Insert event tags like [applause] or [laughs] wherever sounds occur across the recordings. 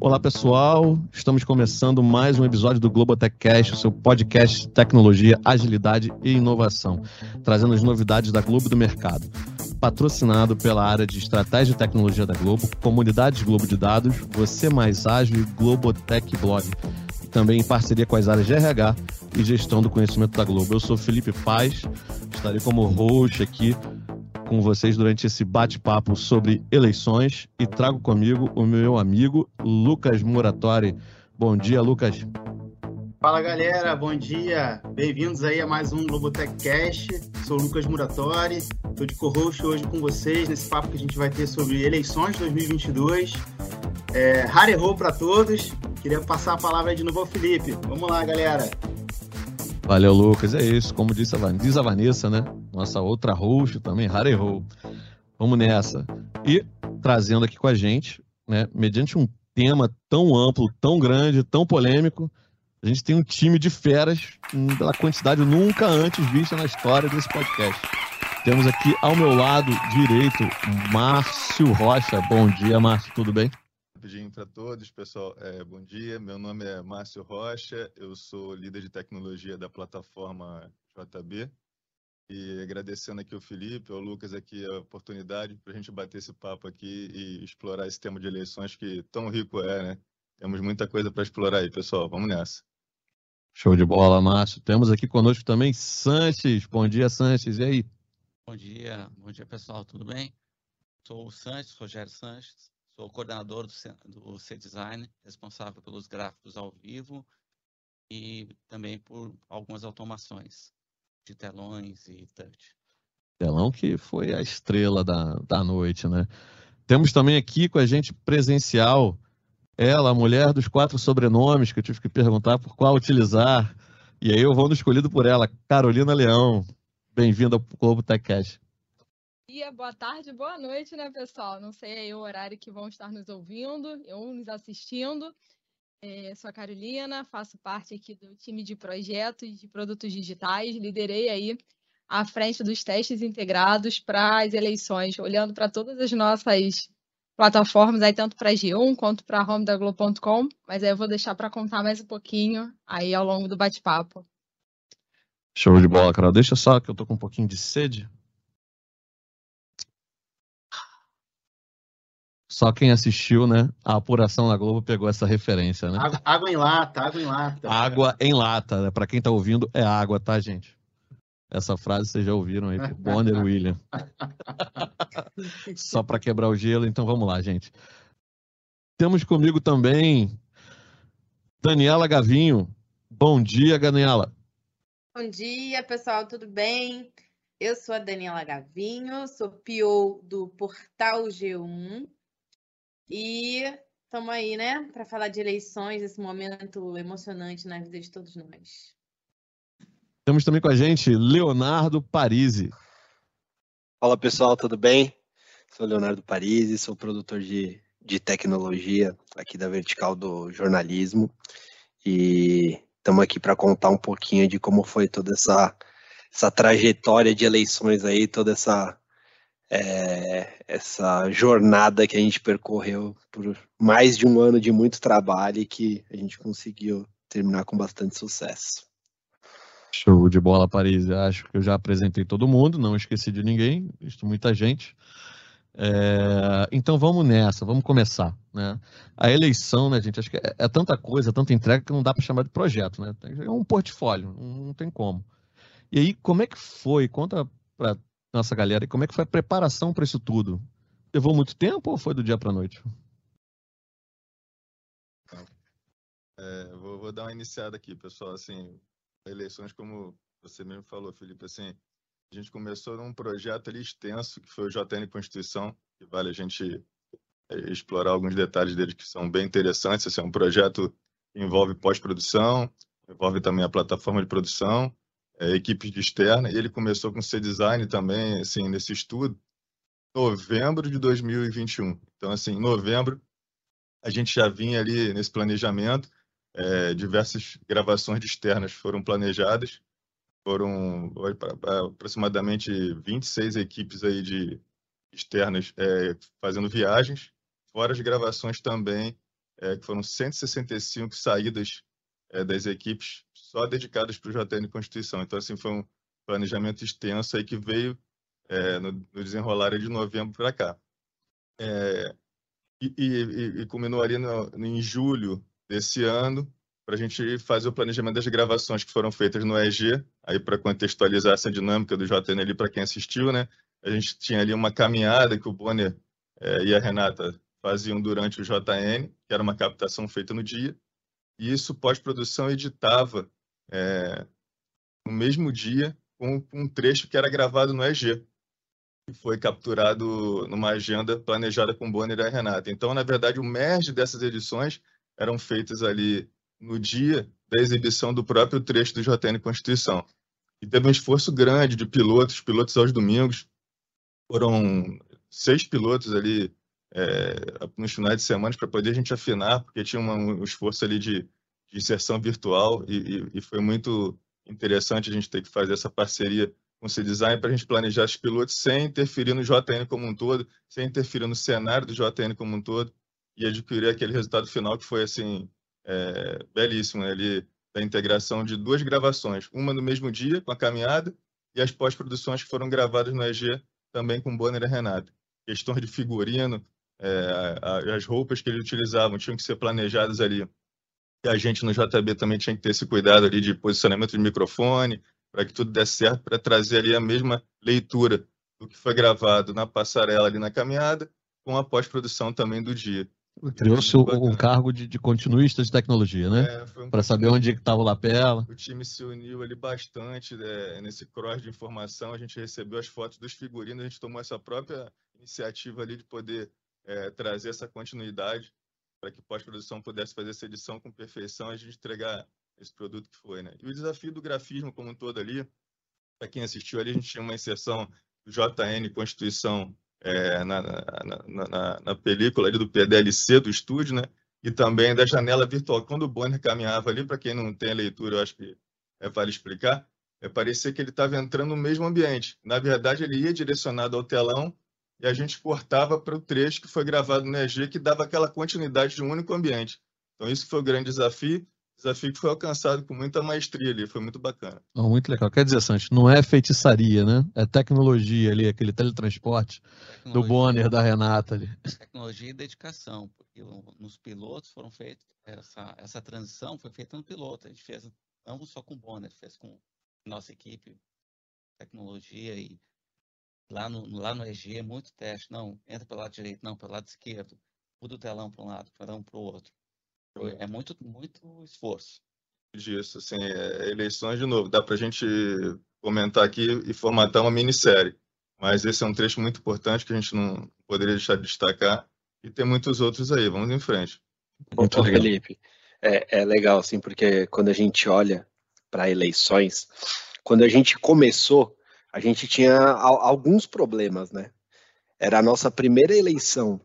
Olá pessoal, estamos começando mais um episódio do Globotech Cast, o seu podcast de tecnologia, agilidade e inovação, trazendo as novidades da Globo do mercado. Patrocinado pela área de estratégia e tecnologia da Globo, Comunidades Globo de Dados, Você Mais Ágil e Globotech Blog. Também em parceria com as áreas de RH e gestão do conhecimento da Globo. Eu sou Felipe Paz, estarei como host aqui com vocês durante esse bate-papo sobre eleições e trago comigo o meu amigo Lucas Muratori. Bom dia, Lucas. Fala galera, bom dia. Bem-vindos aí a mais um Globotech Cast. Sou o Lucas Muratori, estou de co-host hoje com vocês nesse papo que a gente vai ter sobre eleições 2022. É, Harerô para todos. Queria passar a palavra de novo ao Felipe. Vamos lá, galera. Valeu, Lucas. É isso. Como disse a, diz a Vanessa, né? Nossa outra host também, Harry Ho. Vamos nessa. E trazendo aqui com a gente, né? Mediante um tema tão amplo, tão grande, tão polêmico, a gente tem um time de feras pela quantidade nunca antes vista na história desse podcast. Temos aqui ao meu lado direito Márcio Rocha. Bom dia, Márcio. Tudo bem? Rapidinho para todos, pessoal. É, bom dia, meu nome é Márcio Rocha, eu sou líder de tecnologia da plataforma JB. E agradecendo aqui o Felipe, o Lucas aqui a oportunidade para a gente bater esse papo aqui e explorar esse tema de eleições que tão rico é, né? Temos muita coisa para explorar aí, pessoal. Vamos nessa. Show de bola, Márcio. Temos aqui conosco também Sanches. Bom dia, Sanches. E aí? Bom dia, bom dia, pessoal. Tudo bem? Sou o Sanches, Rogério Sanches. Sou coordenador do C-Design, responsável pelos gráficos ao vivo e também por algumas automações de telões e touch. Telão que foi a estrela da, da noite, né? Temos também aqui com a gente presencial ela, a mulher dos quatro sobrenomes, que eu tive que perguntar por qual utilizar. E aí eu vou no escolhido por ela, Carolina Leão. Bem-vinda ao Globo Tech Cash dia, boa tarde, boa noite, né, pessoal? Não sei aí o horário que vão estar nos ouvindo ou nos assistindo. É, sou a Carolina, faço parte aqui do time de projetos de produtos digitais, liderei aí à frente dos testes integrados para as eleições, olhando para todas as nossas plataformas, aí tanto para G1 quanto para a home da Globo.com, mas aí eu vou deixar para contar mais um pouquinho aí ao longo do bate-papo. Show de bola, Carol. Deixa só que eu tô com um pouquinho de sede. Só quem assistiu, né? A apuração na Globo pegou essa referência, né? Água, água em lata, água em lata. Água em lata. Né? Para quem tá ouvindo, é água, tá, gente? Essa frase vocês já ouviram aí [laughs] Bonner William. [laughs] Só para quebrar o gelo, então vamos lá, gente. Temos comigo também Daniela Gavinho. Bom dia, Daniela. Bom dia, pessoal, tudo bem? Eu sou a Daniela Gavinho, sou PO do Portal G1 e estamos aí, né, para falar de eleições, esse momento emocionante na vida de todos nós. Temos também com a gente Leonardo Parisi. Fala pessoal, tudo bem? Sou Leonardo Parisi, sou produtor de, de tecnologia aqui da Vertical do Jornalismo e estamos aqui para contar um pouquinho de como foi toda essa, essa trajetória de eleições aí, toda essa é, essa jornada que a gente percorreu por mais de um ano de muito trabalho e que a gente conseguiu terminar com bastante sucesso. Show de bola, Paris. Acho que eu já apresentei todo mundo, não esqueci de ninguém, visto muita gente. É, então vamos nessa, vamos começar. Né? A eleição, né, gente? Acho que é, é tanta coisa, tanta entrega que não dá para chamar de projeto, né? É um portfólio, não tem como. E aí, como é que foi? Conta para nossa galera. E como é que foi a preparação para isso tudo? Levou muito tempo ou foi do dia para a noite? É, vou, vou, dar uma iniciada aqui, pessoal. Assim, eleições, como você mesmo falou, Felipe, assim, a gente começou num projeto ali extenso, que foi o JN Constituição, que vale a gente é, explorar alguns detalhes dele que são bem interessantes. Assim, é um projeto que envolve pós-produção, envolve também a plataforma de produção, é, equipes de externa, e ele começou com C-Design também, assim, nesse estudo, novembro de 2021. Então, assim, em novembro, a gente já vinha ali nesse planejamento, é, diversas gravações externas foram planejadas, foram aproximadamente 26 equipes aí de externas é, fazendo viagens, fora as gravações também é, que foram 165 saídas é, das equipes só dedicadas para o JN Constituição. Então, assim, foi um planejamento extenso aí que veio é, no, no, desenrolar de novembro para cá. É, e, e, e, culminou ali no, em julho desse ano, para a gente fazer o planejamento das gravações que foram feitas no EG, aí para contextualizar essa dinâmica do JN ali para quem assistiu, né? A gente tinha ali uma caminhada que o Bonner é, e a Renata faziam durante o JN, que era uma captação feita no dia, e isso pós-produção editava é, no mesmo dia com um trecho que era gravado no EG, que foi capturado numa agenda planejada com Bonner e Renata. Então, na verdade, o merge dessas edições eram feitas ali no dia da exibição do próprio trecho do JN Constituição. E teve um esforço grande de pilotos, pilotos aos domingos. Foram seis pilotos ali é, nos finais de semana para poder a gente afinar, porque tinha uma, um esforço ali de, de inserção virtual e, e, e, foi muito interessante a gente ter que fazer essa parceria com o C-Design para a gente planejar os pilotos sem interferir no JN como um todo, sem interferir no cenário do JN como um todo e adquirir aquele resultado final que foi assim é, belíssimo, né? ali da integração de duas gravações, uma no mesmo dia com a caminhada e as pós-produções que foram gravadas no EG também com Bonner e Renata. Questões de figurino, é, as roupas que eles utilizavam tinham que ser planejadas ali. E a gente no JB também tinha que ter esse cuidado ali de posicionamento de microfone, para que tudo desse certo, para trazer ali a mesma leitura do que foi gravado na passarela ali na caminhada, com a pós-produção também do dia. Criou-se um cargo de, de, continuista de tecnologia, né? É, um para saber onde estava o lapela. O time se uniu ali bastante né, nesse cross de informação. A gente recebeu as fotos dos figurinos, a gente tomou essa própria iniciativa ali de poder é, trazer essa continuidade para que pós-produção pudesse fazer essa edição com perfeição e a gente entregar esse produto que foi, né? E o desafio do grafismo como um todo ali, para quem assistiu ali, a gente tinha uma inserção do JN Constituição é, na, na, na, na, película ali do PDLC do estúdio, né? E também da janela virtual. Quando o Bonner caminhava ali, para quem não tem a leitura, eu acho que é, vale explicar, é, parecia que ele estava entrando no mesmo ambiente. Na verdade, ele ia direcionado ao telão e a gente cortava para o trecho que foi gravado no EG, que dava aquela continuidade de um único ambiente. Então, isso foi o grande desafio, desafio que foi alcançado com muita maestria ali, foi muito bacana. Oh, muito legal. Quer dizer, Santos, não é feitiçaria, né? É tecnologia ali, aquele teletransporte tecnologia, do Bonner, da Renata ali. Tecnologia e dedicação, porque nos pilotos foram feitos, essa, essa transição foi feita no piloto, a gente fez não só com o Bonner, fez com nossa equipe, tecnologia e Lá no, lá no EG é muito teste. Não, entra pelo lado direito, não, pelo lado esquerdo. Muda o telão para um lado, para um para o outro. É muito, muito esforço. Disso, assim, é, eleições de novo. Dá para a gente comentar aqui e formatar uma minissérie. Mas esse é um trecho muito importante que a gente não poderia deixar de destacar. E tem muitos outros aí. Vamos em frente. Muito legal. Felipe, é, é legal, assim, porque quando a gente olha para eleições, quando a gente começou, a gente tinha alguns problemas, né? Era a nossa primeira eleição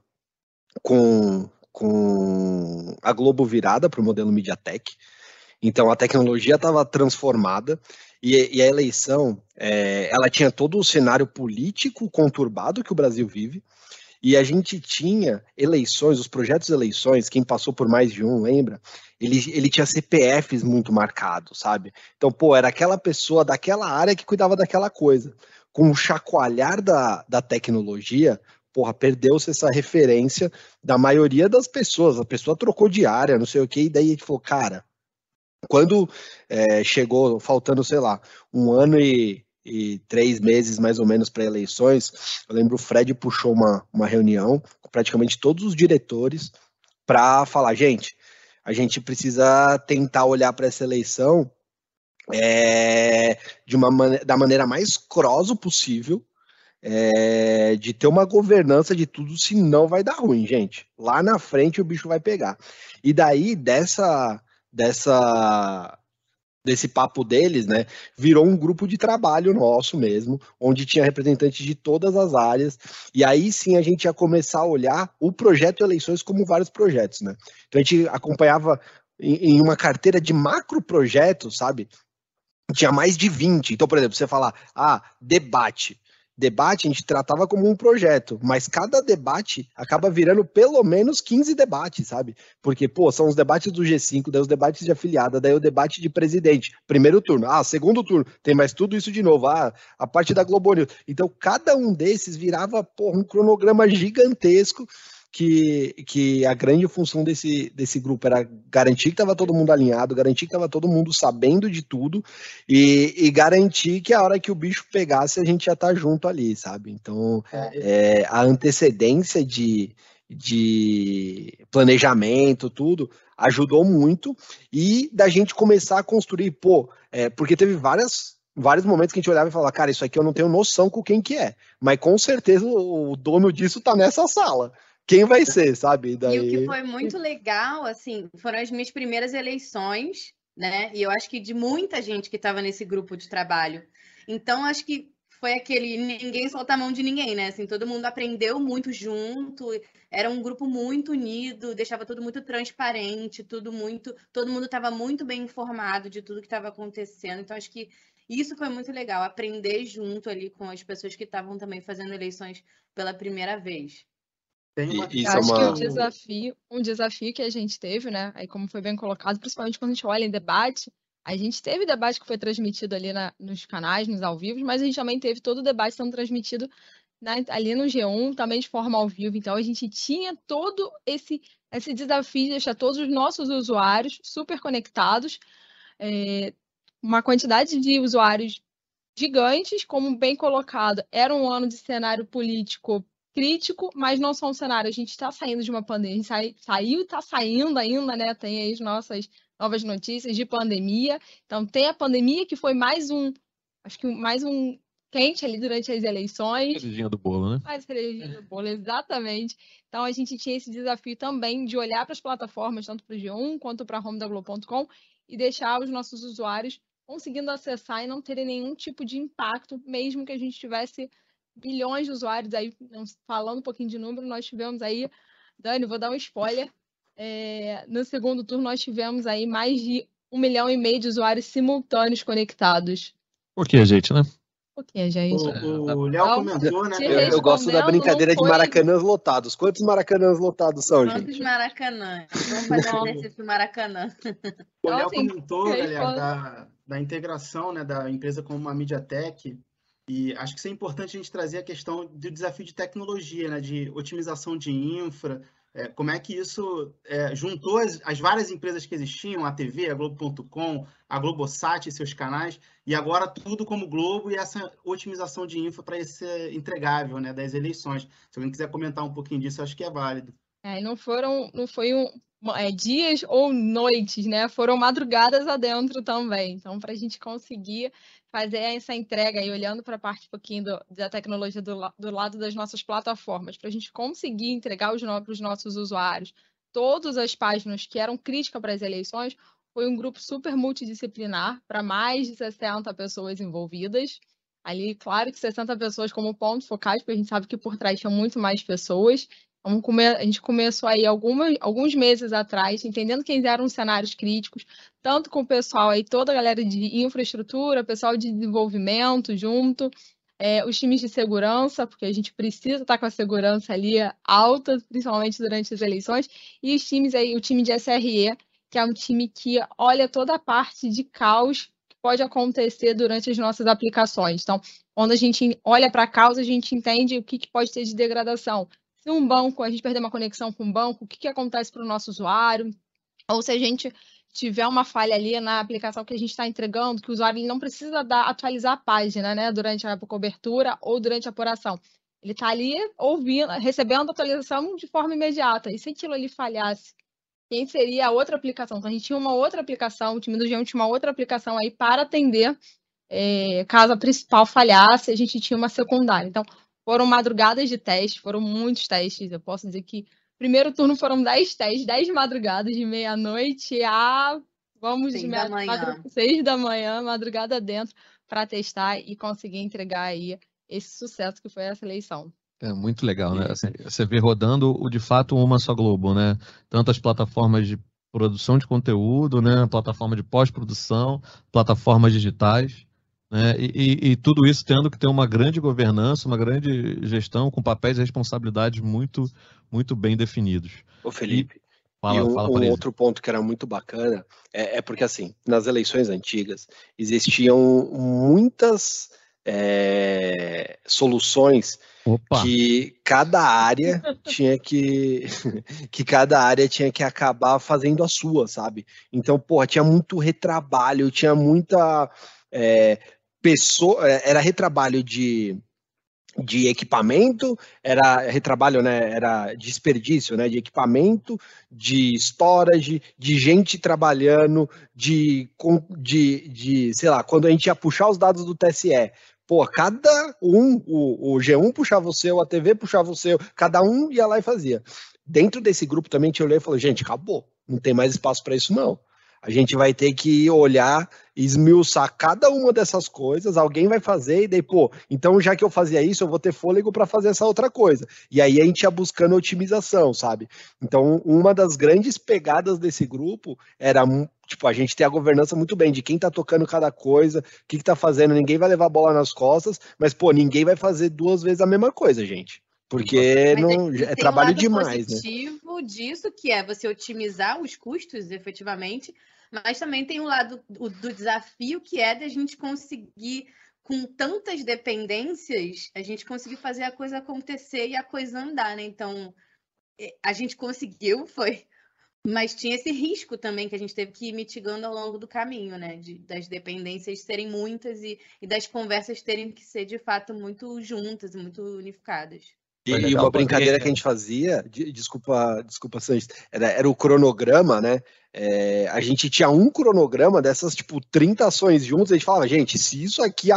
com, com a Globo virada para o modelo MediaTek. Então a tecnologia estava transformada e, e, a eleição é, ela tinha todo o cenário político conturbado que o Brasil vive. E a gente tinha eleições, os projetos de eleições, quem passou por mais de um, lembra? Ele, ele tinha CPFs muito marcados, sabe? Então, pô, era aquela pessoa daquela área que cuidava daquela coisa. Com o chacoalhar da, da tecnologia, porra, perdeu-se essa referência da maioria das pessoas. A pessoa trocou de área, não sei o que, e daí a gente falou, cara, quando é, chegou, faltando, sei lá, um ano e e três meses mais ou menos para eleições, eu lembro o Fred puxou uma, uma reunião com praticamente todos os diretores para falar, gente, a gente precisa tentar olhar para essa eleição é, de uma man da maneira mais croso possível, é, de ter uma governança de tudo, senão vai dar ruim, gente. Lá na frente o bicho vai pegar. E daí, dessa, dessa desse papo deles, né, virou um grupo de trabalho nosso mesmo, onde tinha representantes de todas as áreas, e aí sim a gente ia começar a olhar o projeto eleições como vários projetos, né. Então a gente acompanhava em, em uma carteira de macro projetos, sabe, tinha mais de 20. Então, por exemplo, você falar, ah, debate, debate a gente tratava como um projeto, mas cada debate acaba virando pelo menos 15 debates, sabe? Porque, pô, são os debates do G5, daí os debates de afiliada, daí o debate de presidente, primeiro turno, ah, segundo turno, tem mais tudo isso de novo, ah, a parte da Globo News. Então, cada um desses virava, pô, um cronograma gigantesco que, que a grande função desse, desse grupo era garantir que estava todo mundo alinhado, garantir que estava todo mundo sabendo de tudo e, e, garantir que a hora que o bicho pegasse a gente ia estar tá junto ali, sabe? Então, é, é a antecedência de, de planejamento, tudo, ajudou muito e da gente começar a construir, pô, é, porque teve várias vários momentos que a gente olhava e falava, cara, isso aqui eu não tenho noção com quem que é, mas com certeza o dono disso tá nessa sala quem vai ser, sabe? Daí... E o que foi muito legal, assim, foram as minhas primeiras eleições, né? E eu acho que de muita gente que estava nesse grupo de trabalho. Então, acho que foi aquele ninguém solta a mão de ninguém, né? Assim, todo mundo aprendeu muito junto, era um grupo muito unido, deixava tudo muito transparente, tudo muito, todo mundo estava muito bem informado de tudo que estava acontecendo. Então acho que isso foi muito legal, aprender junto ali com as pessoas que estavam também fazendo eleições pela primeira vez. Tem uma... E, acho é uma... que o desafio, um desafio que a gente teve, né? Aí como foi bem colocado, principalmente quando a gente olha em debate, a gente teve debate que foi transmitido ali na, nos canais, nos ao vivo, mas a gente também teve todo o debate sendo transmitido na, ali no G1, também de forma ao vivo. Então a gente tinha todo esse, esse desafio de deixar todos os nossos usuários super conectados, é, uma quantidade de usuários gigantes, como bem colocado, era um ano de cenário político crítico, mas não só um cenário. A gente está saindo de uma pandemia, a gente sai, saiu e está saindo ainda, né? Tem aí as nossas novas notícias de pandemia. Então, tem a pandemia que foi mais um, acho que mais um quente ali durante as eleições. Cerejinha do bolo, né? Mais cerejinha do bolo, exatamente. Então, a gente tinha esse desafio também de olhar para as plataformas, tanto para o G1 quanto para a home da Globo.com, e deixar os nossos usuários conseguindo acessar e não terem nenhum tipo de impacto, mesmo que a gente tivesse bilhões de usuários aí, falando um pouquinho de número, nós tivemos aí, Dani, vou dar um spoiler, é, no segundo turno nós tivemos aí mais de um milhão e meio de usuários simultâneos conectados. Por que, gente, né? Por que, gente? O, o Léo comentou, né? Eu, eu, gosto da brincadeira foi... de maracanãs lotados. Quantos maracanãs lotados são, Quantos gente? Quantos maracanãs? Vamos fazer um exercício maracanã. O Léo assim, comentou, galera, da, da integração né, da empresa com uma MediaTek e acho que isso é importante a gente trazer a questão do desafio de tecnologia, né, de otimização de infra, é, como é que isso é, juntou as, as, várias empresas que existiam, a TV, a Globo.com, a Globosat e seus canais, e agora tudo como Globo e essa otimização de infra para esse entregável né, das eleições. Se alguém quiser comentar um pouquinho disso, acho que é válido. É, não foram, não foi um, é, dias ou noites, né? Foram madrugadas adentro também. Então, para a gente conseguir fazer essa entrega aí, olhando para a parte um pouquinho do, da tecnologia do, do, lado das nossas plataformas, para a gente conseguir entregar para os nossos usuários todas as páginas que eram críticas para as eleições, foi um grupo super multidisciplinar, para mais de 60 pessoas envolvidas. Ali, claro que 60 pessoas como ponto focais, porque a gente sabe que por trás tinha muito mais pessoas. A gente começou aí algumas, alguns meses atrás, entendendo quem eram os cenários críticos, tanto com o pessoal aí, toda a galera de infraestrutura, pessoal de desenvolvimento junto, é, os times de segurança, porque a gente precisa estar com a segurança ali alta, principalmente durante as eleições, e os times aí, o time de SRE, que é um time que olha toda a parte de caos que pode acontecer durante as nossas aplicações. Então, quando a gente olha para a causa, a gente entende o que, que pode ter de degradação se um banco, a gente perder uma conexão com um banco, o que, que acontece para o nosso usuário? Ou se a gente tiver uma falha ali na aplicação que a gente está entregando, que o usuário não precisa dar, atualizar a página, né, durante a cobertura ou durante a apuração. Ele está ali ouvindo, recebendo a atualização de forma imediata. E se aquilo ali falhasse, quem seria a outra aplicação? Então, a gente tinha uma outra aplicação, o time do G1 tinha uma outra aplicação aí para atender é, caso a principal falhasse, a gente tinha uma secundária. Então, foram madrugadas de teste, foram muitos testes. Eu posso dizer que primeiro turno foram 10 testes, 10 madrugadas de meia-noite a vamos de meia madrugada, 6 da manhã, madrugada dentro, para testar e conseguir entregar aí esse sucesso que foi essa eleição. É muito legal, né? Assim, você vê rodando o de fato uma só Globo, né? Tanto as plataformas de produção de conteúdo, né? Plataforma de pós-produção, plataformas digitais Né? E, e, e, tudo isso tendo que ter uma grande governança, uma grande gestão, com papéis e responsabilidades muito, muito bem definidos. Ô Felipe, e, fala, e um, fala um outro ponto que era muito bacana é, é, porque, assim, nas eleições antigas existiam muitas é, soluções Opa. que cada área tinha que [laughs] que cada área tinha que acabar fazendo a sua, sabe? Então, porra, tinha muito retrabalho, tinha muita é, pessoa, é, era retrabalho de de equipamento, era retrabalho, né, era desperdício, né, de equipamento, de storage, de gente trabalhando, de, de, de, sei lá, quando a gente ia puxar os dados do TSE, pô, cada um, o, o G1 puxava o seu, a TV puxava o seu, cada um ia lá e fazia. Dentro desse grupo também te olhei e falei, gente, acabou, não tem mais espaço para isso não. A gente vai ter que olhar, esmiuçar cada uma dessas coisas, alguém vai fazer, e daí, pô, então já que eu fazia isso, eu vou ter fôlego para fazer essa outra coisa. E aí a gente ia buscando otimização, sabe? Então, uma das grandes pegadas desse grupo era tipo, a gente ter a governança muito bem de quem tá tocando cada coisa, o que, que tá fazendo, ninguém vai levar a bola nas costas, mas, pô, ninguém vai fazer duas vezes a mesma coisa, gente. Porque não, é, é trabalho um demais, né? positivo disso, que é você otimizar os custos, efetivamente, mas também tem o lado do, do desafio que é de a gente conseguir com tantas dependências, a gente conseguir fazer a coisa acontecer e a coisa andar, né? Então, a gente conseguiu, [laughs] foi. Mas tinha esse risco também que a gente teve que ir mitigando ao longo do caminho, né? De, das dependências serem muitas e, e das conversas terem que ser, de fato, muito juntas muito unificadas. E, e, uma brincadeira que a gente fazia, desculpa, desculpa, Sanches, era, era o cronograma, né? É, a gente tinha um cronograma dessas, tipo, 30 ações juntas, a gente falava, gente, se isso aqui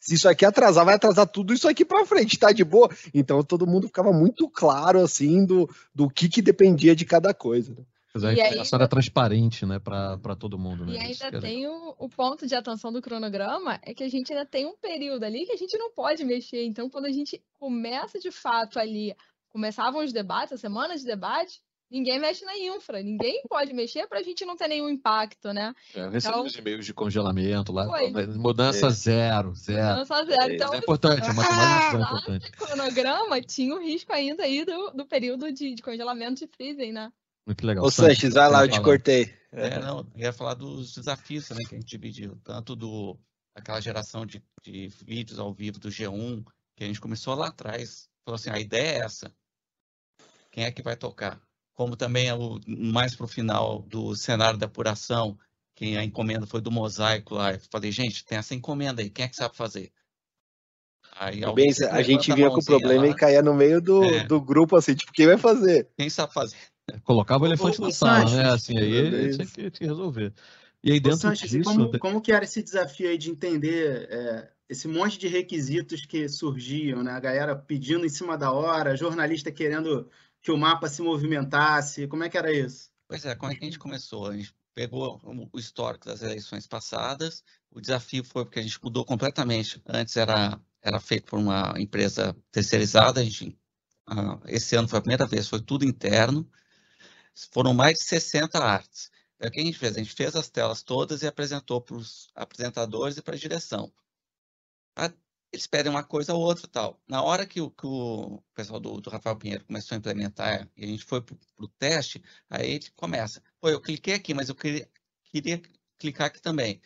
se isso aqui atrasar, vai atrasar tudo isso aqui para frente, tá de boa? Então todo mundo ficava muito claro, assim, do, do que, que dependia de cada coisa. Né? Mas a informação era transparente, né, para todo mundo. Né? E ainda tem o, o, ponto de atenção do cronograma, é que a gente ainda tem um período ali que a gente não pode mexer. Então, quando a gente começa de fato ali, começavam os debates, a semana de debate, ninguém mexe na infra, ninguém pode mexer para a gente não ter nenhum impacto, né? É, eu recebi então, os e-mails de congelamento lá, foi. mudança é. zero, zero. Mudança zero. É, então, é importante, é [laughs] importante. O cronograma tinha o risco ainda aí do, do período de, de congelamento de freezing, né? Muito legal. Ô Sanches, vai lá, eu te cortei. É, não, eu ia falar dos desafios também que a gente dividiu, tanto do aquela geração de, de vídeos ao vivo do G1, que a gente começou lá atrás, falou assim, a ideia é essa, quem é que vai tocar? como também é o, mais para o final do cenário da apuração, que a encomenda foi do mosaico lá. Eu falei, gente, tem essa encomenda aí, quem é que sabe fazer? Aí, Bem, a gente vinha com o problema lá, e caía no meio do, é. do grupo, assim, tipo, quem vai fazer? Quem sabe fazer? Colocava o elefante na sala, né? Assim, aí ele tinha que, tinha que resolver. E aí dentro Sanches, disso... Como, como, que era esse desafio aí de entender é, esse monte de requisitos que surgiam, né? A galera pedindo em cima da hora, jornalista querendo que o mapa se movimentasse? Como é que era isso? Pois é, como é que a gente começou? A gente pegou o histórico das eleições passadas. O desafio foi porque a gente mudou completamente. Antes era, era feito por uma empresa terceirizada. A gente, uh, esse ano foi a primeira vez, foi tudo interno. Foram mais de 60 artes. Então, o que a gente fez? A gente fez as telas todas e apresentou para os apresentadores e para a direção eles pedem uma coisa ou outra tal. Na hora que o, que o pessoal do, do, Rafael Pinheiro começou a implementar e a gente foi para o teste, aí ele começa. Pô, eu cliquei aqui, mas eu queria, queria clicar aqui também.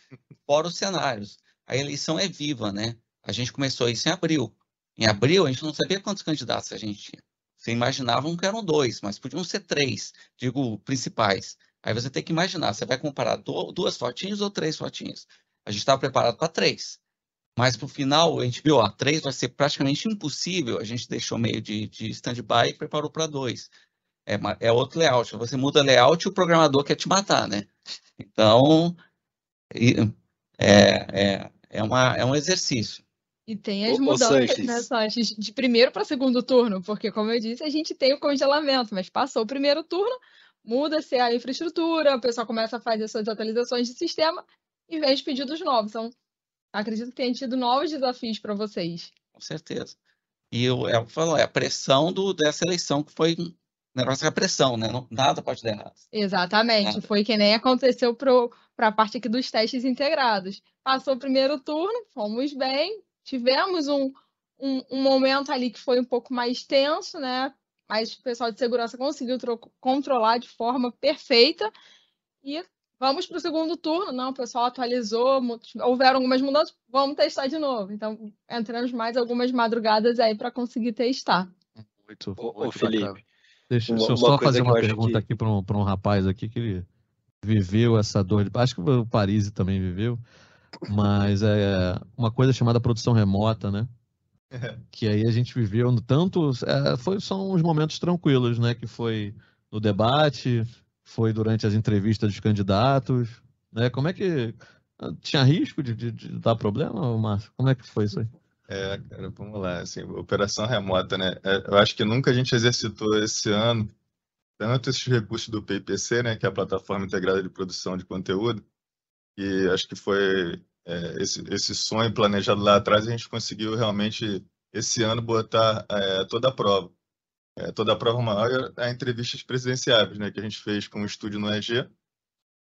Fora os cenários. A eleição é viva, né? A gente começou isso em abril. Em abril, a gente não sabia quantos candidatos a gente tinha. Você imaginava que eram dois, mas podiam ser três, digo, principais. Aí você tem que imaginar, você vai comparar duas fotinhas ou três fotinhas. A gente estava preparado para três. Mas para o final, a gente viu, ó, três vai ser praticamente impossível. A gente deixou meio de, de stand-by e preparou para dois. É, é outro layout. Você muda layout e o programador quer te matar, né? Então, é, é, é, uma, é um exercício. E tem as mudanças, né, Sanches, de primeiro para segundo turno, porque, como eu disse, a gente tem o congelamento, mas passou o primeiro turno, muda-se a infraestrutura, o pessoal começa a fazer suas atualizações de sistema e vem os pedidos novos. São acredito que tenha tido novos desafios para vocês. Com certeza. E eu, eu falo, é a pressão do, dessa eleição que foi negócio que é pressão, né? Não, nada pode dar errado. Exatamente. Nada. Foi que nem aconteceu para a parte aqui dos testes integrados. Passou o primeiro turno, fomos bem, tivemos um, um, um momento ali que foi um pouco mais tenso, né? Mas o pessoal de segurança conseguiu controlar de forma perfeita. E vamos para o segundo turno. Não, o pessoal atualizou, houveram algumas mudanças, vamos testar de novo. Então, entramos mais algumas madrugadas aí para conseguir testar. Muito, ô, Felipe. Deixa, uma, deixa eu só fazer uma pergunta que... aqui para um, um rapaz aqui que ele viveu essa dor. De... Acho que o Paris também viveu, mas é uma coisa chamada produção remota, né? É. Que aí a gente viveu no tanto. É, foi, são uns momentos tranquilos, né? Que foi no debate, foi durante as entrevistas dos candidatos. Né? Como é que. Tinha risco de, de, de dar problema, Márcio? Como é que foi isso aí? É, cara, vamos lá. Assim, operação remota, né? É, eu acho que nunca a gente exercitou esse ano tanto esses recursos do PIPC, né, que é a plataforma integrada de produção de conteúdo, e acho que foi é, esse, esse sonho planejado lá atrás, a gente conseguiu realmente, esse ano, botar é, toda a prova. É, toda a prova maior é a entrevistas presidenciáveis, né, que a gente fez com o estúdio no EG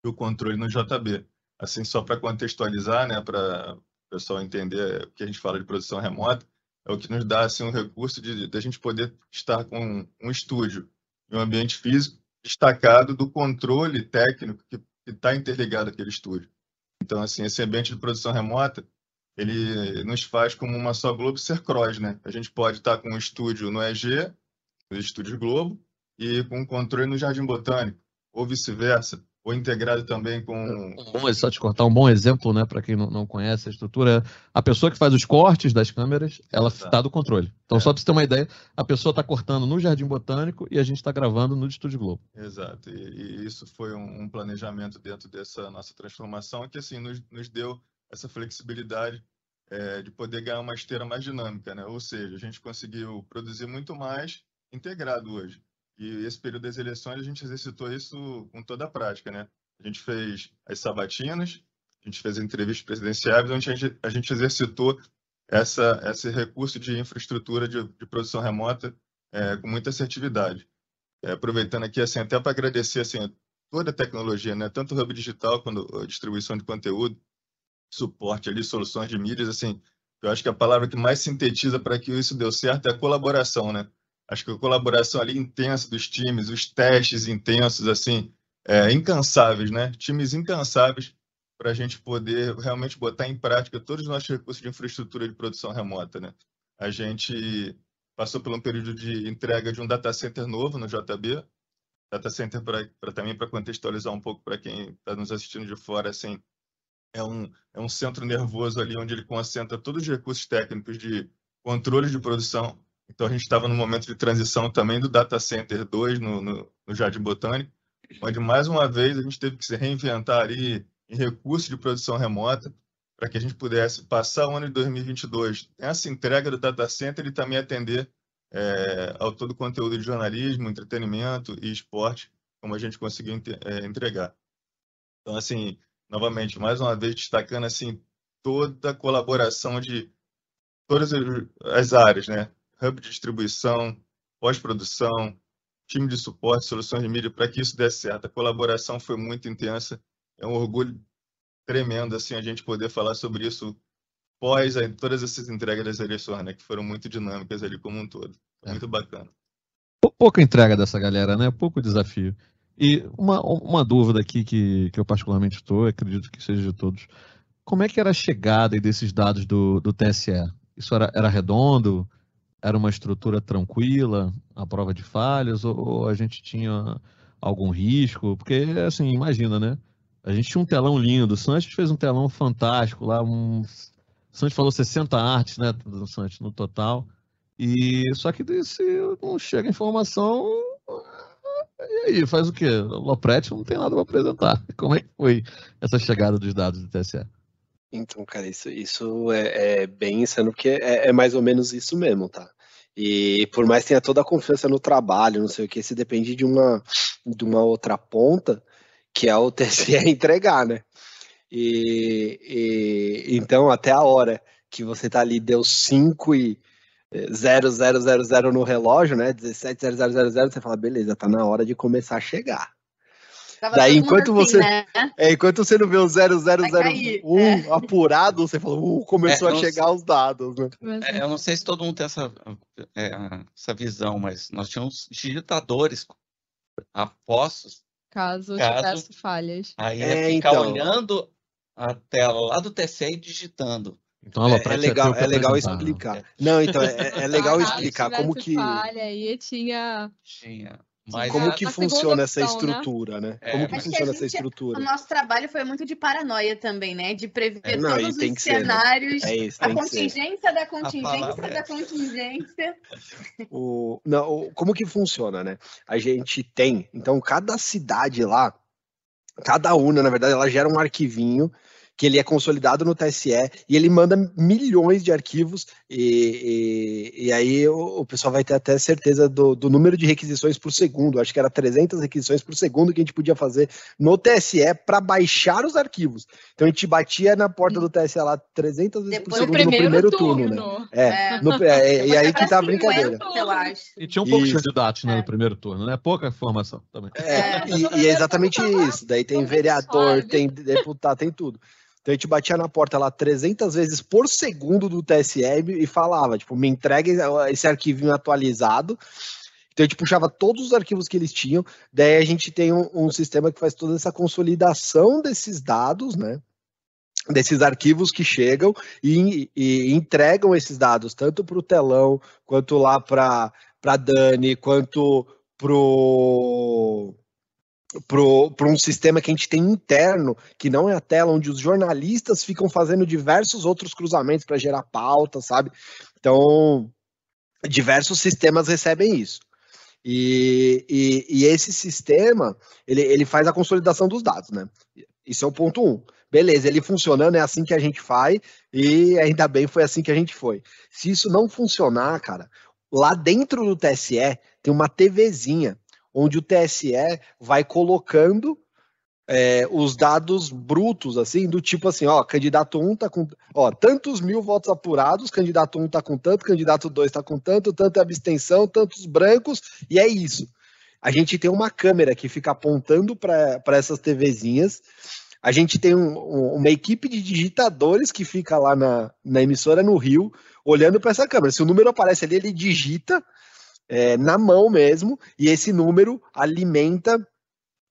e o controle no JB. Assim, só para contextualizar, né, para o pessoal entender o que a gente fala de produção remota, é o que nos dá assim, um recurso de, de a gente poder estar com um estúdio em um ambiente físico destacado do controle técnico que está interligado àquele estúdio. Então, assim, esse ambiente de produção remota, ele nos faz como uma só Globo ser cross, né? A gente pode estar com um estúdio no EG, no estúdio Globo, e com um controle no Jardim Botânico, ou vice-versa, ou integrado também com. Um bom, só te cortar um bom exemplo, né, para quem não, não conhece a estrutura, a pessoa que faz os cortes das câmeras, ela está do controle. Então, é. só para você ter uma ideia, a pessoa está cortando no Jardim Botânico e a gente está gravando no Estúdio Globo. Exato, e, e isso foi um, um, planejamento dentro dessa nossa transformação que assim nos, nos deu essa flexibilidade é, de poder ganhar uma esteira mais dinâmica, né? Ou seja, a gente conseguiu produzir muito mais integrado hoje. E esse período das eleições a gente exercitou isso com toda a prática, né? A gente fez as sabatinas, a gente fez entrevistas presidenciais, onde a gente, a gente exercitou essa, esse recurso de infraestrutura de, de produção remota é, com muita assertividade. É, aproveitando aqui, assim, até para agradecer assim, toda a tecnologia, né? tanto o Hub Digital quanto a distribuição de conteúdo, suporte ali, soluções de mídias, assim, eu acho que a palavra que mais sintetiza para que isso deu certo é a colaboração, né? Acho que a colaboração ali intensa dos times, os testes intensos, assim, é, incansáveis, né? Times incansáveis para a gente poder realmente botar em prática todos os nossos recursos de infraestrutura de produção remota, né? A gente passou por um período de entrega de um data center novo no JB, data center para também para contextualizar um pouco para quem está nos assistindo de fora, assim, é um, é um centro nervoso ali onde ele concentra todos os recursos técnicos de controle de produção então, a gente estava no momento de transição também do Data Center 2 no, no, no, Jardim Botânico, onde, mais uma vez, a gente teve que se reinventar ali em recursos de produção remota para que a gente pudesse passar o ano de 2022 essa entrega do Data Center e também atender é, ao todo o conteúdo de jornalismo, entretenimento e esporte, como a gente conseguiu é, entregar. Então, assim, novamente, mais uma vez, destacando assim toda a colaboração de todas as áreas, né? Hub de distribuição, pós-produção, time de suporte, soluções de mídia, para que isso desse certo. A colaboração foi muito intensa. É um orgulho tremendo assim a gente poder falar sobre isso pós todas essas entregas das eleições, né, que foram muito dinâmicas ali como um todo. É. Muito bacana. Pouca entrega dessa galera, né? Pouco desafio. E uma, uma dúvida aqui que, que eu particularmente estou, acredito que seja de todos. Como é que era a chegada desses dados do, do TSE? Isso era, era redondo? Era uma estrutura tranquila, a prova de falhas, ou, ou, a gente tinha algum risco? Porque, assim, imagina, né? A gente tinha um telão lindo, o Santos fez um telão fantástico lá, um... o Santos falou 60 artes, né, Santos no total, e só que se não chega informação, e aí, faz o quê? O Lopretti não tem nada para apresentar. [laughs] Como é que foi essa chegada dos dados do TSE? Então, cara, isso, isso é, é bem insano, porque é, é, mais ou menos isso mesmo, tá? E por mais que tenha toda a confiança no trabalho, não sei o que, se depende de uma, de uma outra ponta, que é o [laughs] TSE entregar, né? E, e então, até a hora que você tá ali, deu 5 e 0000 no relógio, né? 170000, você fala, beleza, tá na hora de começar a chegar. Tava Daí, enquanto assim, você- né? É, enquanto você não vê o cair, 0001 apurado, você fala, uh, começou É, a chegar os dados, né? É, eu não sei se todo mundo tem essa, é, essa visão, mas nós tínhamos digitadores apostos, Caso, Caso- tivesse falhas. aí É, ficar então. olhando a tela lá do TCE e digitando. Então, É, é legal, é legal apresentar, né? explicar. Não, então, é, é- é legal explicar como que, falha, aí tinha. Tinha. Mas como a- que funciona essa opção, né? estrutura, né? É, Como que funciona essa gente- O estrutura? nosso trabalho foi muito de paranoia também, né? De prever É, não, todos tem os que ser, né? cenários. É isso, A contingência da contingência é da essa. contingência. O, não, o- como que funciona, né? A gente tem, então, cada cidade lá, cada una, na verdade, ela gera um arquivinho que ele é consolidado no TSE e ele manda milhões de arquivos e, e, e aí o, o pessoal vai ter até certeza do, do número de requisições por segundo. Acho que era 300 requisições por segundo que a gente podia fazer no TSE para baixar os arquivos. Então a gente batia na porta do TSE lá 300 vezes por Depois No do segundo no primeiro, primeiro turno, turno. né? É, É. no- é, e aí que tá a 50, brincadeira. E tinha um poucos Isso. candidatos né, É. no primeiro turno, né? Pouca informação também. É, É. e, e é exatamente isso. Daí tem Como vereador, tem deputado, tem tudo. Então a gente batia na porta lá 300 vezes por segundo do TSE e falava, tipo, me entregue esse arquivinho atualizado. Então a gente puxava todos os arquivos que eles tinham, daí a gente tem um, um sistema que faz toda essa consolidação desses dados, né? Desses arquivos que chegam e, e entregam esses dados tanto para o telão, quanto lá para a Dani, quanto pro para um sistema que a gente tem interno, que não é a tela, onde os jornalistas ficam fazendo diversos outros cruzamentos para gerar pauta, sabe? Então, diversos sistemas recebem isso. E, e, e esse sistema, ele, ele faz a consolidação dos dados, né? Isso é o ponto um. Beleza, ele funcionando, é assim que a gente faz, e ainda bem foi assim que a gente foi. Se isso não funcionar, cara, lá dentro do TSE tem uma TVzinha onde o TSE vai colocando é, os dados brutos, assim, do tipo assim, ó, candidato 1 um tá com, ó, tantos mil votos apurados, candidato 1 um tá com tanto, candidato 2 tá com tanto, é abstenção, tantos brancos, e é isso. A gente tem uma câmera que fica apontando para essas TVzinhas, a gente tem um, um, uma equipe de digitadores que fica lá na, na emissora no Rio, olhando para essa câmera. Se o número aparece ali, ele digita, é, na mão mesmo, e esse número alimenta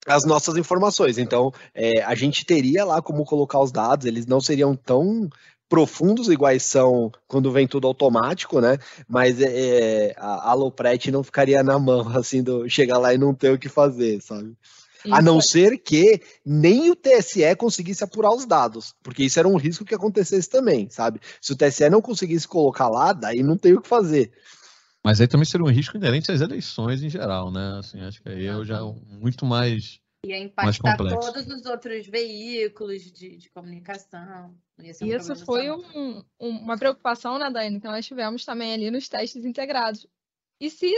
as nossas informações. Então, é, a gente teria lá como colocar os dados, eles não seriam tão profundos iguais são quando vem tudo automático, né? Mas é, a Alopret não ficaria na mão, [laughs] assim, do chegar lá e não ter o que fazer, sabe? A não ser que nem o TSE conseguisse apurar os dados, porque isso era um risco que acontecesse também, sabe? Se o TSE não conseguisse colocar lá, daí não tem o que fazer. Mas aí também seria um risco inerente às eleições em geral, né? Assim, acho que aí eu já muito mais. Ia Mais impactar complexo. todos os outros veículos de, de comunicação. Um Isso foi um- um- uma preocupação, né, Dani, que nós tivemos também ali nos testes integrados. E se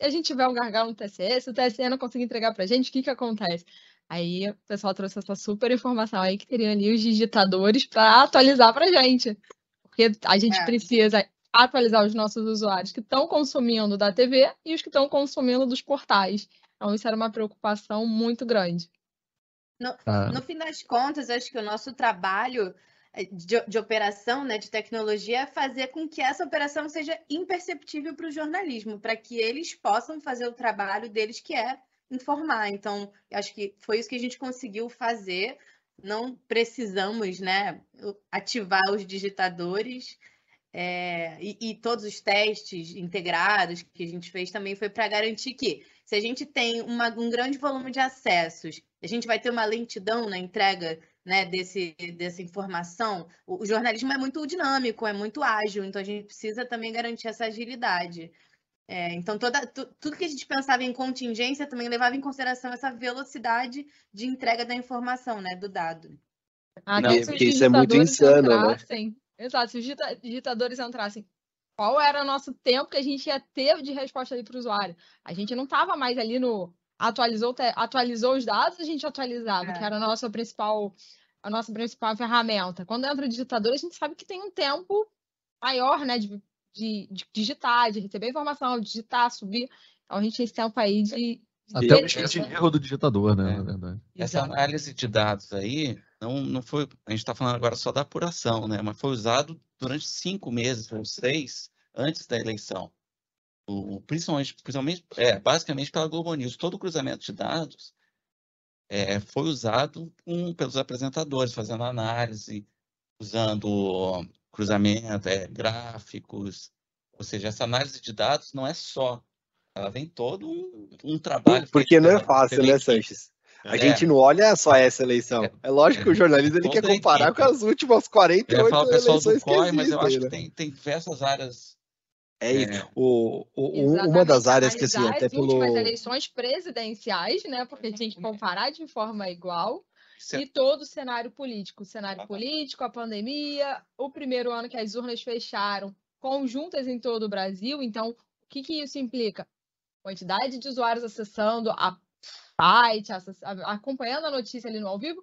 a gente tiver um gargalo no TSE, se o TSE não conseguir entregar pra gente, o que que acontece? Aí o pessoal trouxe essa super informação aí que teriam ali os digitadores para atualizar pra gente. Porque a gente É. precisa atualizar os nossos usuários que estão consumindo da TV e os que estão consumindo dos portais. Então, isso era uma preocupação muito grande. ah, No fim das contas, acho que o nosso trabalho eh, de, de operação, né, de tecnologia, é fazer com que essa operação seja imperceptível para o jornalismo, para que eles possam fazer o trabalho deles, que é informar. Então, acho que foi isso que a gente conseguiu fazer. Não precisamos, né, ativar os digitadores. Eh, e, e todos os testes integrados que a gente fez também foi para garantir que, se a gente tem uma- um grande volume de acessos, a gente vai ter uma lentidão na entrega né, desse, dessa informação. O, o jornalismo é muito dinâmico, é muito ágil, então a gente precisa também garantir essa agilidade. É, então, toda, tu- tudo que a gente pensava em contingência também levava em consideração essa velocidade de entrega da informação, né, do dado. Ah, Não, porque isso é muito insano, né? Exato, se os digita- digitadores entrassem, qual era o nosso tempo que a gente ia ter de resposta ali para o usuário? A gente não estava mais ali no atualizou, atualizou os dados, a gente atualizava, É. que era a nossa principal, a nossa principal ferramenta. Quando entra o digitador, a gente sabe que tem um tempo maior, né, de, de, de digitar, de receber informação, digitar, subir. Então a gente tem esse tempo aí de, Até o tipo de erro do digitador, né? É. Na verdade. Essa análise de dados aí, não, não foi. A gente está falando agora só da apuração, né? Mas foi usado durante cinco meses ou seis antes da eleição. O, principalmente, principalmente é, basicamente pela Globo News. Todo o cruzamento de dados é, foi usado com- pelos apresentadores, fazendo análise, usando cruzamento, é, gráficos. Ou seja, essa análise de dados não é só. Ela vem todo um, um trabalho. Porque não é fácil, né. Sanches? A É. gente não olha só essa eleição. É. É lógico que o jornalismo ele Toda quer comparar com as últimas Eu 48 ia falar o pessoal do eleições que COI, mas eu acho existem, que né? tem, tem diversas áreas. É isso. é, O, o- um- uma das áreas que, assim, até as últimas pelo. eleições presidenciais, né? Porque a gente [laughs] comparar de forma igual. se- E todo o cenário político. O cenário Ah. político, a pandemia, o primeiro ano que as urnas fecharam conjuntas em todo o Brasil. Então, o que, que isso implica? Quantidade de usuários acessando a site, acompanhando a notícia ali no ao vivo,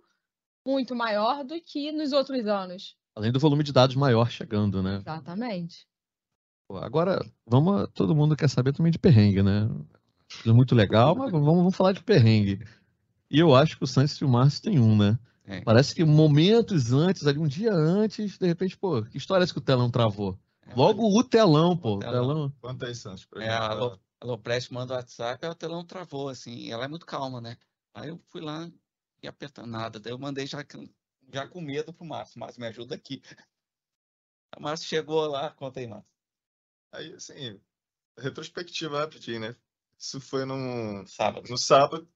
muito maior do que nos outros anos. Além do volume de dados maior chegando, né? Exatamente. Agora, vamos, todo mundo quer saber também de perrengue, né? Muito legal, mas vamos, vamos falar de perrengue. E eu acho que o Santos e o Márcio tem um, né? É. Parece que momentos antes, ali um dia antes, de repente, pô, que história é essa que o telão travou? Logo o telão, pô. O telão. telão. Santos, pra É, gente. a falar. Lo- a Loprest manda o WhatsApp, aí o telão travou, assim, ela é muito calma, né? Aí eu fui lá e apertando nada, daí eu mandei já, com- já com medo pro Márcio, Márcio, me ajuda aqui. O Márcio chegou lá, conta aí, Márcio. Aí, assim, retrospectiva rapidinho, né? Isso foi num, Sábado. no sábado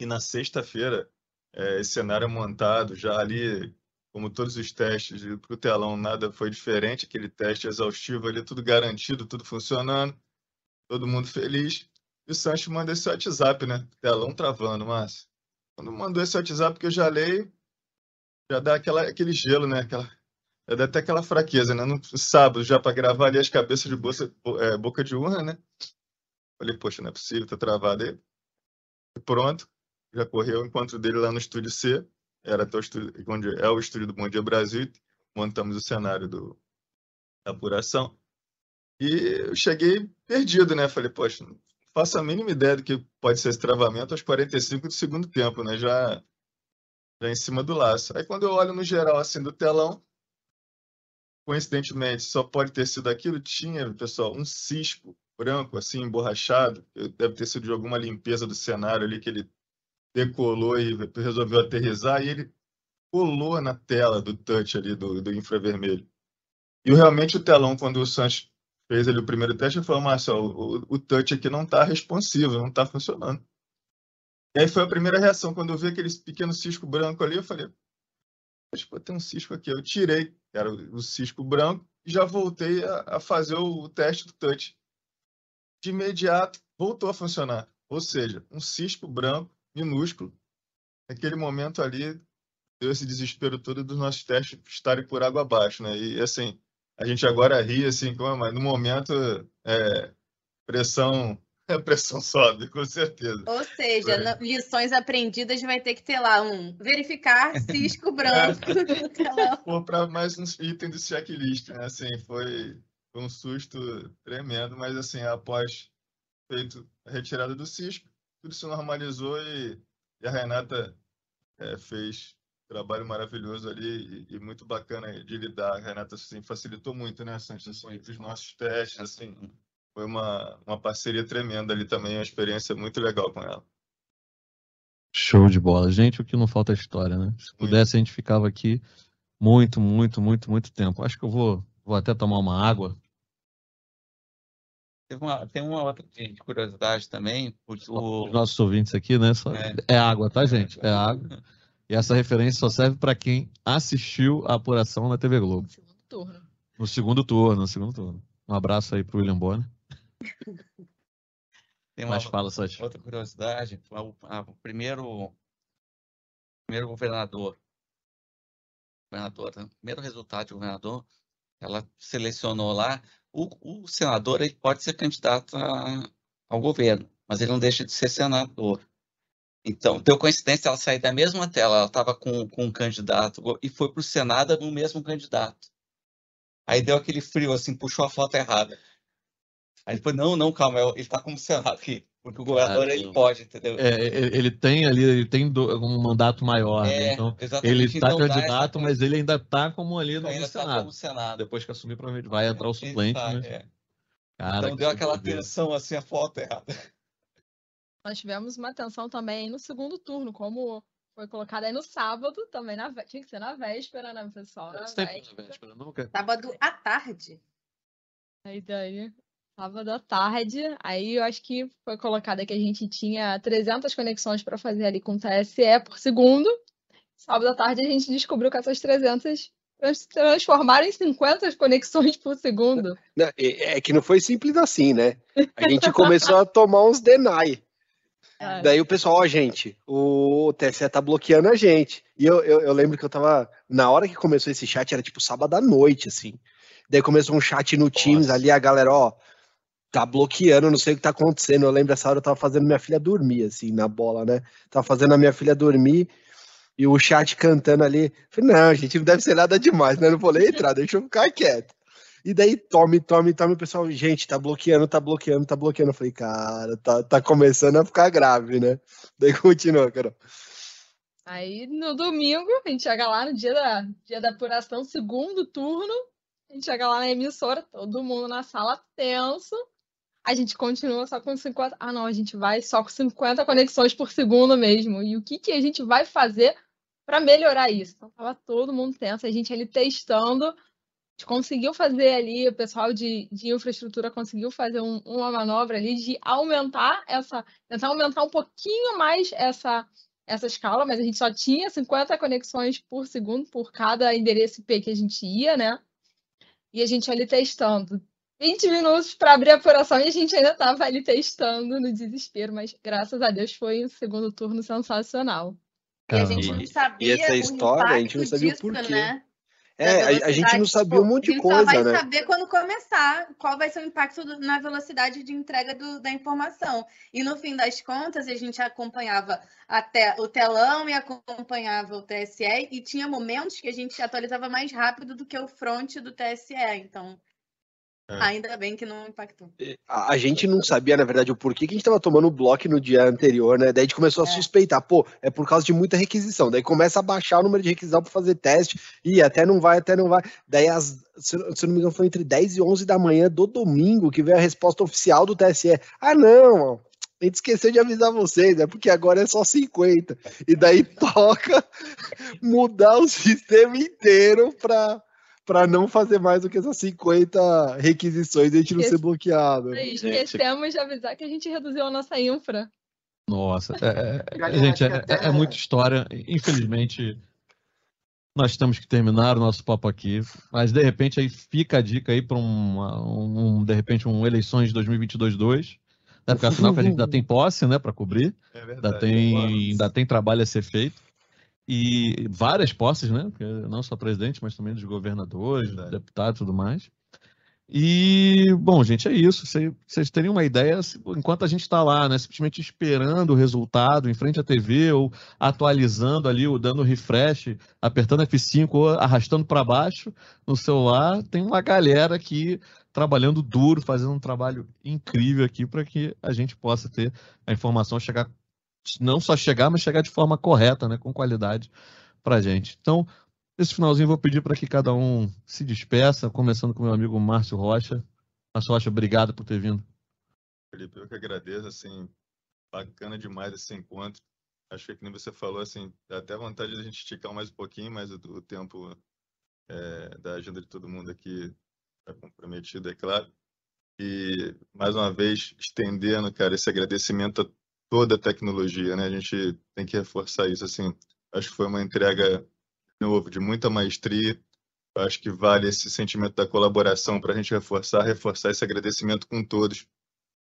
e na sexta-feira, é, esse cenário montado, já ali, como todos os testes, para o telão nada foi diferente, aquele teste exaustivo ali, tudo garantido, tudo funcionando, todo mundo feliz. E o Sancho manda esse WhatsApp, né? Telão travando, Márcio. Quando mandou esse WhatsApp que eu já leio, já dá aquela, aquele gelo, né? Aquela, já dá até aquela fraqueza, né? No sábado, já para gravar ali as cabeças de bolsa, é, boca de urna, né? Falei, poxa, não é possível, tá travado aí. E pronto, já correu o encontro dele lá no estúdio C, era até o estúdio, onde é o estúdio do Bom Dia Brasil, montamos o cenário do, da apuração. E eu cheguei perdido, né? Falei, poxa, não faço a mínima ideia do que pode ser esse travamento aos 45 do segundo tempo, né? Já, já em cima do laço. Aí quando eu olho no geral, assim, do telão, coincidentemente, só pode ter sido aquilo, tinha, pessoal, um cisco branco, assim, emborrachado, deve ter sido de alguma limpeza do cenário ali, que ele decolou e resolveu aterrizar, e ele colou na tela do touch ali, do, do infravermelho. E realmente o telão, quando o Santos fez ali o primeiro teste, ele falou, Márcio, o, o, touch aqui não está responsivo, não está funcionando. E aí foi a primeira reação, quando eu vi aquele pequeno cisco branco ali, eu falei, acho que tem um cisco aqui. Eu tirei, era o cisco branco, e já voltei a, a fazer o, o teste do touch. De imediato, voltou a funcionar. Ou seja, um cisco branco, minúsculo, naquele momento ali, deu esse desespero todo dos nossos testes estarem por água abaixo, né? E assim, a gente agora ri, assim, como- mas no momento, é, pressão, a pressão [laughs] sobe, com certeza. Ou seja, É. lições aprendidas vai ter que ter lá um verificar cisco [laughs] branco. Pô, [laughs] para mais uns itens do checklist, né? Assim, foi, um susto tremendo, mas assim, após feito a retirada do cisco, tudo se normalizou e, e a Renata é, fez trabalho maravilhoso ali e, e muito bacana de lidar. A Renata assim, facilitou muito, né, Santos, assim, os nossos testes, assim, foi uma, uma parceria tremenda ali também, uma experiência muito legal com ela. Show de bola. Gente, o que não falta é história, né? Se pudesse, a gente ficava aqui muito, muito, muito, muito tempo. Acho que eu vou, vou até tomar uma água. Teve uma, tem uma outra de de curiosidade também, porque o, Os nossos ouvintes aqui, né? Só- É. É água, tá, gente? É água. [laughs] E essa referência só serve para quem assistiu a apuração na TV Globo. Segundo turno. No segundo turno, no segundo turno. Um abraço aí pro William Bonner. [laughs] tem uma Mas fala, outra curiosidade, foi o, a- o primeiro, primeiro governador, governador, né? o primeiro resultado de governador, ela selecionou lá, o, o senador ele pode ser candidato a- ao governo, mas ele não deixa de ser senador. Então, deu coincidência ela sair da mesma tela, ela estava com, com um candidato e foi para o Senado no mesmo candidato. Aí deu aquele frio, assim, puxou a foto errada. Aí depois, não, não, calma, ele está como Senado aqui. Porque o governador Ah, ele pode, entendeu? É, ele ele tem ali, ele tem do- um mandato maior, né? É, Então, exatamente. ele está Então candidato, essa- mas ele ainda está como ali no, ainda no está Senado. como Senado. Depois que assumir, provavelmente vai entrar o Ele suplente, tá, né? é. Cara, Então deu aquela tensão assim, a foto errada. Nós tivemos uma atenção também no segundo turno, como foi colocado aí no sábado, também na tinha que ser na véspera, né, pessoal? Na Você tem véspera. véspera, nunca? Sábado à tarde. Aí daí, sábado à tarde, aí eu acho que foi colocado que a gente tinha 300 conexões para fazer ali com o TSE por segundo. Sábado à tarde a gente descobriu que essas 300 trans- transformaram em 50 conexões por segundo. Não, É é que não foi simples assim, né? A gente começou a tomar uns deny. É. Daí o pessoal, ó, gente, o TSE tá bloqueando a gente. E eu, eu, eu lembro que eu tava. Na hora que começou esse chat, era tipo sábado à noite, assim. Daí começou um chat no Teams Nossa. ali, a galera, ó, tá bloqueando, não sei o que tá acontecendo. Eu lembro essa hora eu tava fazendo minha filha dormir, assim, na bola, né? Tava fazendo a minha filha dormir e o chat cantando ali. Falei, não, gente, não deve ser nada demais, né? Não vou nem entrar, deixa eu ficar quieto. E daí, tome, tome, tome, o pessoal, gente, tá bloqueando, tá bloqueando, tá bloqueando. Eu falei, cara, tá, tá começando a ficar grave, né? [laughs] Daí continua, Carol. Aí no domingo, a gente chega lá no dia da, dia da apuração, segundo turno, a gente chega lá na emissora, todo mundo na sala tenso. A gente continua só com 50. Ah, não, a gente vai só com 50 conexões por segundo mesmo. E o que, que a gente vai fazer para melhorar isso? Então, tava todo mundo tenso, a gente ali testando. A gente conseguiu fazer ali, o pessoal de, de infraestrutura conseguiu fazer um- uma manobra ali de aumentar essa, tentar aumentar um pouquinho mais essa, essa escala, mas a gente só tinha 50 conexões por segundo por cada endereço IP que a gente ia, né? E a gente ali testando. 20 minutos para abrir a apuração e a gente ainda estava ali testando no desespero, mas graças a Deus foi um segundo turno sensacional. E a gente não sabia e essa o história, a gente não impacto sabia o disso, porquê. né? É, a, a gente não sabia tipo, um monte a de gente só coisa, vai né? saber quando começar qual vai ser o impacto do- na velocidade de entrega do- da informação. E no fim das contas, a gente acompanhava até o telão e acompanhava o TSE, e tinha momentos que a gente atualizava mais rápido do que o front do TSE. Então, É. ainda bem que não impactou. A, a gente não sabia, na verdade, o porquê que a gente tava tomando bloco no dia anterior, né? Daí a gente começou a É. suspeitar, pô, é por causa de muita requisição. Daí começa a baixar o número de requisição para fazer teste, e até não vai, até não vai. Daí, as, se, se não me engano, foi entre 10 e 11 da manhã do domingo que veio a resposta oficial do TSE. Ah, não, a gente esqueceu de avisar vocês, é porque agora é só 50. E daí [laughs] toca mudar o sistema inteiro para para não fazer mais do que essas 50 requisições e a gente não ser bloqueado. E esquecemos de avisar que a gente reduziu a nossa infra. Nossa, é- é- [laughs] gente, é, até- é muita história. Infelizmente, nós temos que terminar o nosso papo aqui, mas de repente aí fica a dica aí para um, um, de repente, um eleições de 2022-2, né? Porque afinal que a gente ainda [laughs] tem posse, né, para cobrir, É ainda verdade. tem, Claro. ainda tem trabalho a ser feito. E várias posses, né? Porque não só presidente, mas também dos governadores, Verdade. deputados e tudo mais. E, bom, gente, é isso. Cê- Vocês terem uma ideia, enquanto a gente está lá, né, simplesmente esperando o resultado em frente à TV ou atualizando ali, ou dando refresh, apertando F5 ou arrastando para baixo no celular, tem uma galera aqui trabalhando duro, fazendo um trabalho incrível aqui para que a gente possa ter a informação chegar, não só chegar, mas chegar de forma correta, né, com qualidade para gente. Então, Nesse finalzinho, eu vou pedir para que cada um se despeça, começando com meu amigo Márcio Rocha. Márcio Rocha, obrigado por ter vindo. Felipe, eu que agradeço, assim, bacana demais esse encontro. Acho que, como você falou, assim, dá até vontade de a gente esticar mais um pouquinho, mas o tempo é, da agenda de todo mundo aqui está comprometido, é claro. E, mais uma vez, estendendo, cara, esse agradecimento a toda a tecnologia, né? A gente tem que reforçar isso, assim, acho que foi uma entrega, de novo, de muita maestria, acho que vale esse sentimento da colaboração para a gente reforçar, reforçar esse agradecimento com todos.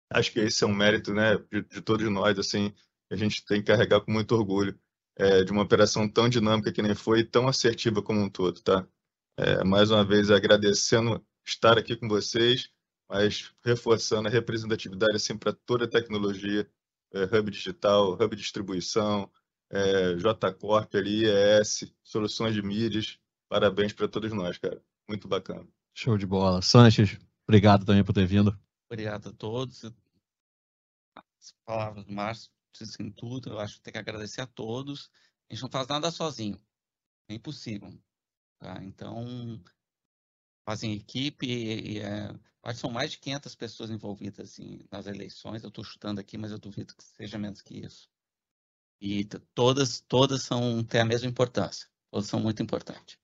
Acho que esse é um mérito, né, de, de todos nós, assim, a gente tem que carregar com muito orgulho é, de uma operação tão dinâmica que nem foi e tão assertiva como um todo, tá? É, mais uma vez agradecendo estar aqui com vocês, mas reforçando a representatividade assim para toda a tecnologia, é, hub digital, hub distribuição, é, JCorp ali, ES, soluções de mídias. Parabéns para todos nós, cara. Muito bacana. Show de bola. Sanches, obrigado também por ter vindo. Obrigado a todos. as palavras do Márcio dizem tudo. Eu acho que tem que agradecer a todos. A gente não faz nada sozinho. É impossível. Tá? Então, fazem equipe e, e é, acho que são mais de 500 pessoas envolvidas assim, nas eleições. Eu estou chutando aqui, mas eu duvido que seja menos que isso. E todas, todas são têm a mesma importância. Todas são muito importantes.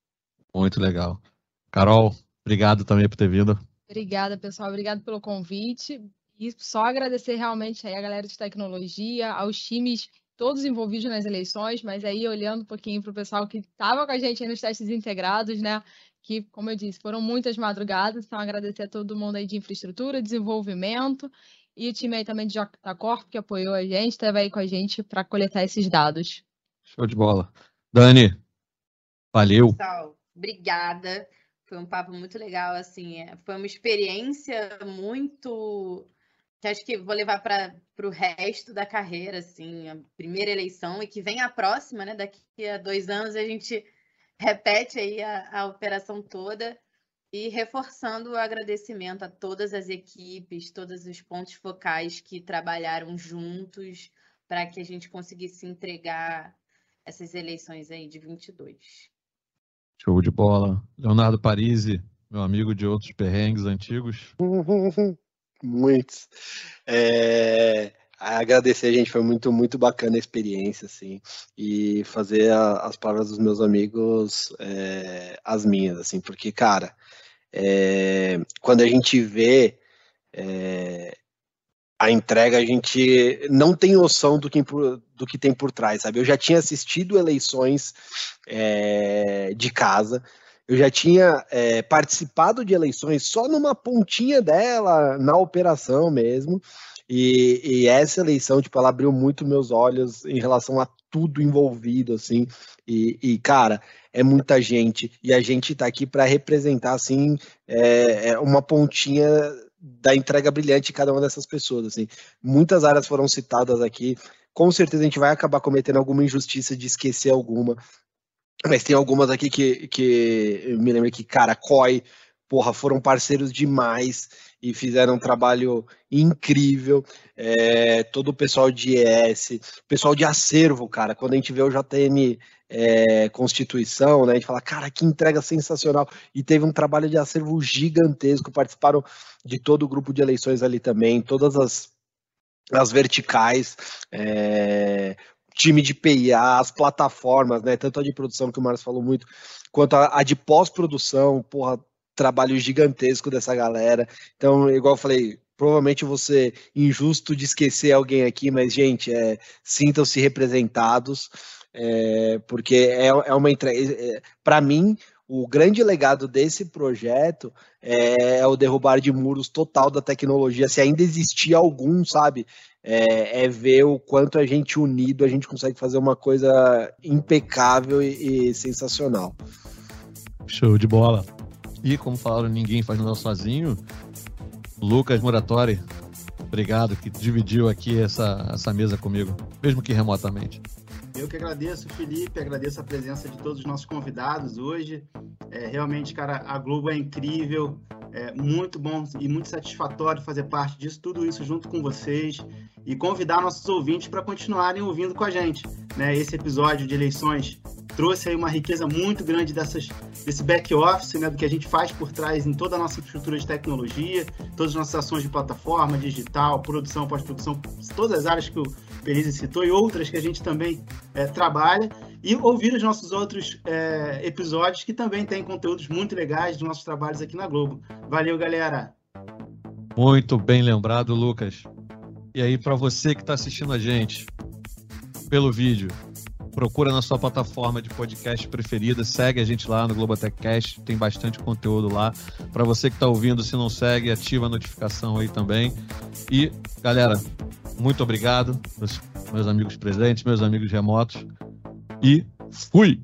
Muito legal. Carol, obrigado também por ter vindo. Obrigada, pessoal. Obrigado pelo convite. E só agradecer realmente aí a galera de tecnologia, aos times todos envolvidos nas eleições, mas aí olhando um pouquinho para o pessoal que estava com a gente aí nos testes integrados, né? Que, como eu disse, foram muitas madrugadas. Então, agradecer a todo mundo aí de infraestrutura, desenvolvimento e o time aí também de Corp que apoiou a gente, esteve aí com a gente para coletar esses dados. Show de bola. Dani, valeu. Pessoal, obrigada. Foi um papo muito legal, assim, é, foi uma experiência muito que acho que vou levar para o resto da carreira, assim, a primeira eleição e que vem a próxima, né? Daqui a dois anos a gente repete aí a, a operação toda e reforçando o agradecimento a todas as equipes, todos os pontos focais que trabalharam juntos para que a gente conseguisse entregar essas eleições aí de 22. Show de bola. Leonardo Parisi, meu amigo de outros perrengues antigos. [laughs] Muitos. É, agradecer, gente, foi muito, muito bacana a experiência, assim, e fazer a, as palavras dos meus amigos é, as minhas, assim, porque, cara, é, quando a gente vê é, a entrega, a gente não tem noção do que, do que tem por trás, sabe? Eu já tinha assistido eleições de casa, eu já tinha é, participado de eleições só numa pontinha dela, na operação mesmo, e, e, essa eleição, tipo, ela abriu muito meus olhos em relação a tudo envolvido, assim, e, e cara, é muita gente, e a gente tá aqui para representar, assim, é, é uma pontinha da entrega brilhante de cada uma dessas pessoas, assim. Muitas áreas foram citadas aqui. Com certeza a gente vai acabar cometendo alguma injustiça de esquecer alguma. Mas tem algumas aqui que, que eu me lembro que, cara, COI, porra, foram parceiros demais e fizeram um trabalho incrível. É, todo o pessoal de ES, pessoal de acervo, cara, quando a gente vê o JM é, Constituição, né, a gente fala, cara, que entrega sensacional. E teve um trabalho de acervo gigantesco, participaram de todo o grupo de eleições ali também, todas as, as verticais. É, time de PIA, as plataformas, né? Tanto a de produção que o Marcos falou muito, quanto a, a de pós-produção, porra, trabalho gigantesco dessa galera. Então, igual eu falei, provavelmente você injusto de esquecer alguém aqui, mas, gente, é, sintam-se representados, é, porque é, é uma entrega. É, Para mim, o grande legado desse projeto é, é, o derrubar de muros total da tecnologia, se ainda existia algum, sabe? É, é, ver o quanto a gente unido, a gente consegue fazer uma coisa impecável e, e sensacional. Show de bola. E como falaram, ninguém faz nada sozinho. Lucas Muratori, obrigado que dividiu aqui essa, essa mesa comigo, mesmo que remotamente. Eu que agradeço, Felipe, agradeço a presença de todos os nossos convidados hoje. É, realmente, cara, a Globo é incrível, é muito bom e muito satisfatório fazer parte disso, tudo isso junto com vocês e convidar nossos ouvintes para continuarem ouvindo com a gente. Né? Esse episódio de eleições trouxe aí uma riqueza muito grande dessas, desse back-office, né, do que a gente faz por trás em toda a nossa infraestrutura de tecnologia, todas as nossas ações de plataforma, digital, produção, pós-produção, todas as áreas que o Pelise citou e outras que a gente também é, trabalha, e ouvir os nossos outros é, episódios que também têm conteúdos muito legais dos nossos trabalhos aqui na Globo. Valeu, galera! Muito bem lembrado, Lucas. E aí, para você que está assistindo a gente pelo vídeo, procura na sua plataforma de podcast preferida, segue a gente lá no Globotechcast, tem bastante conteúdo lá. Para você que está ouvindo, se não segue, ativa a notificação aí também. E, galera, muito obrigado, meus, amigos presentes, meus amigos remotos. E fui!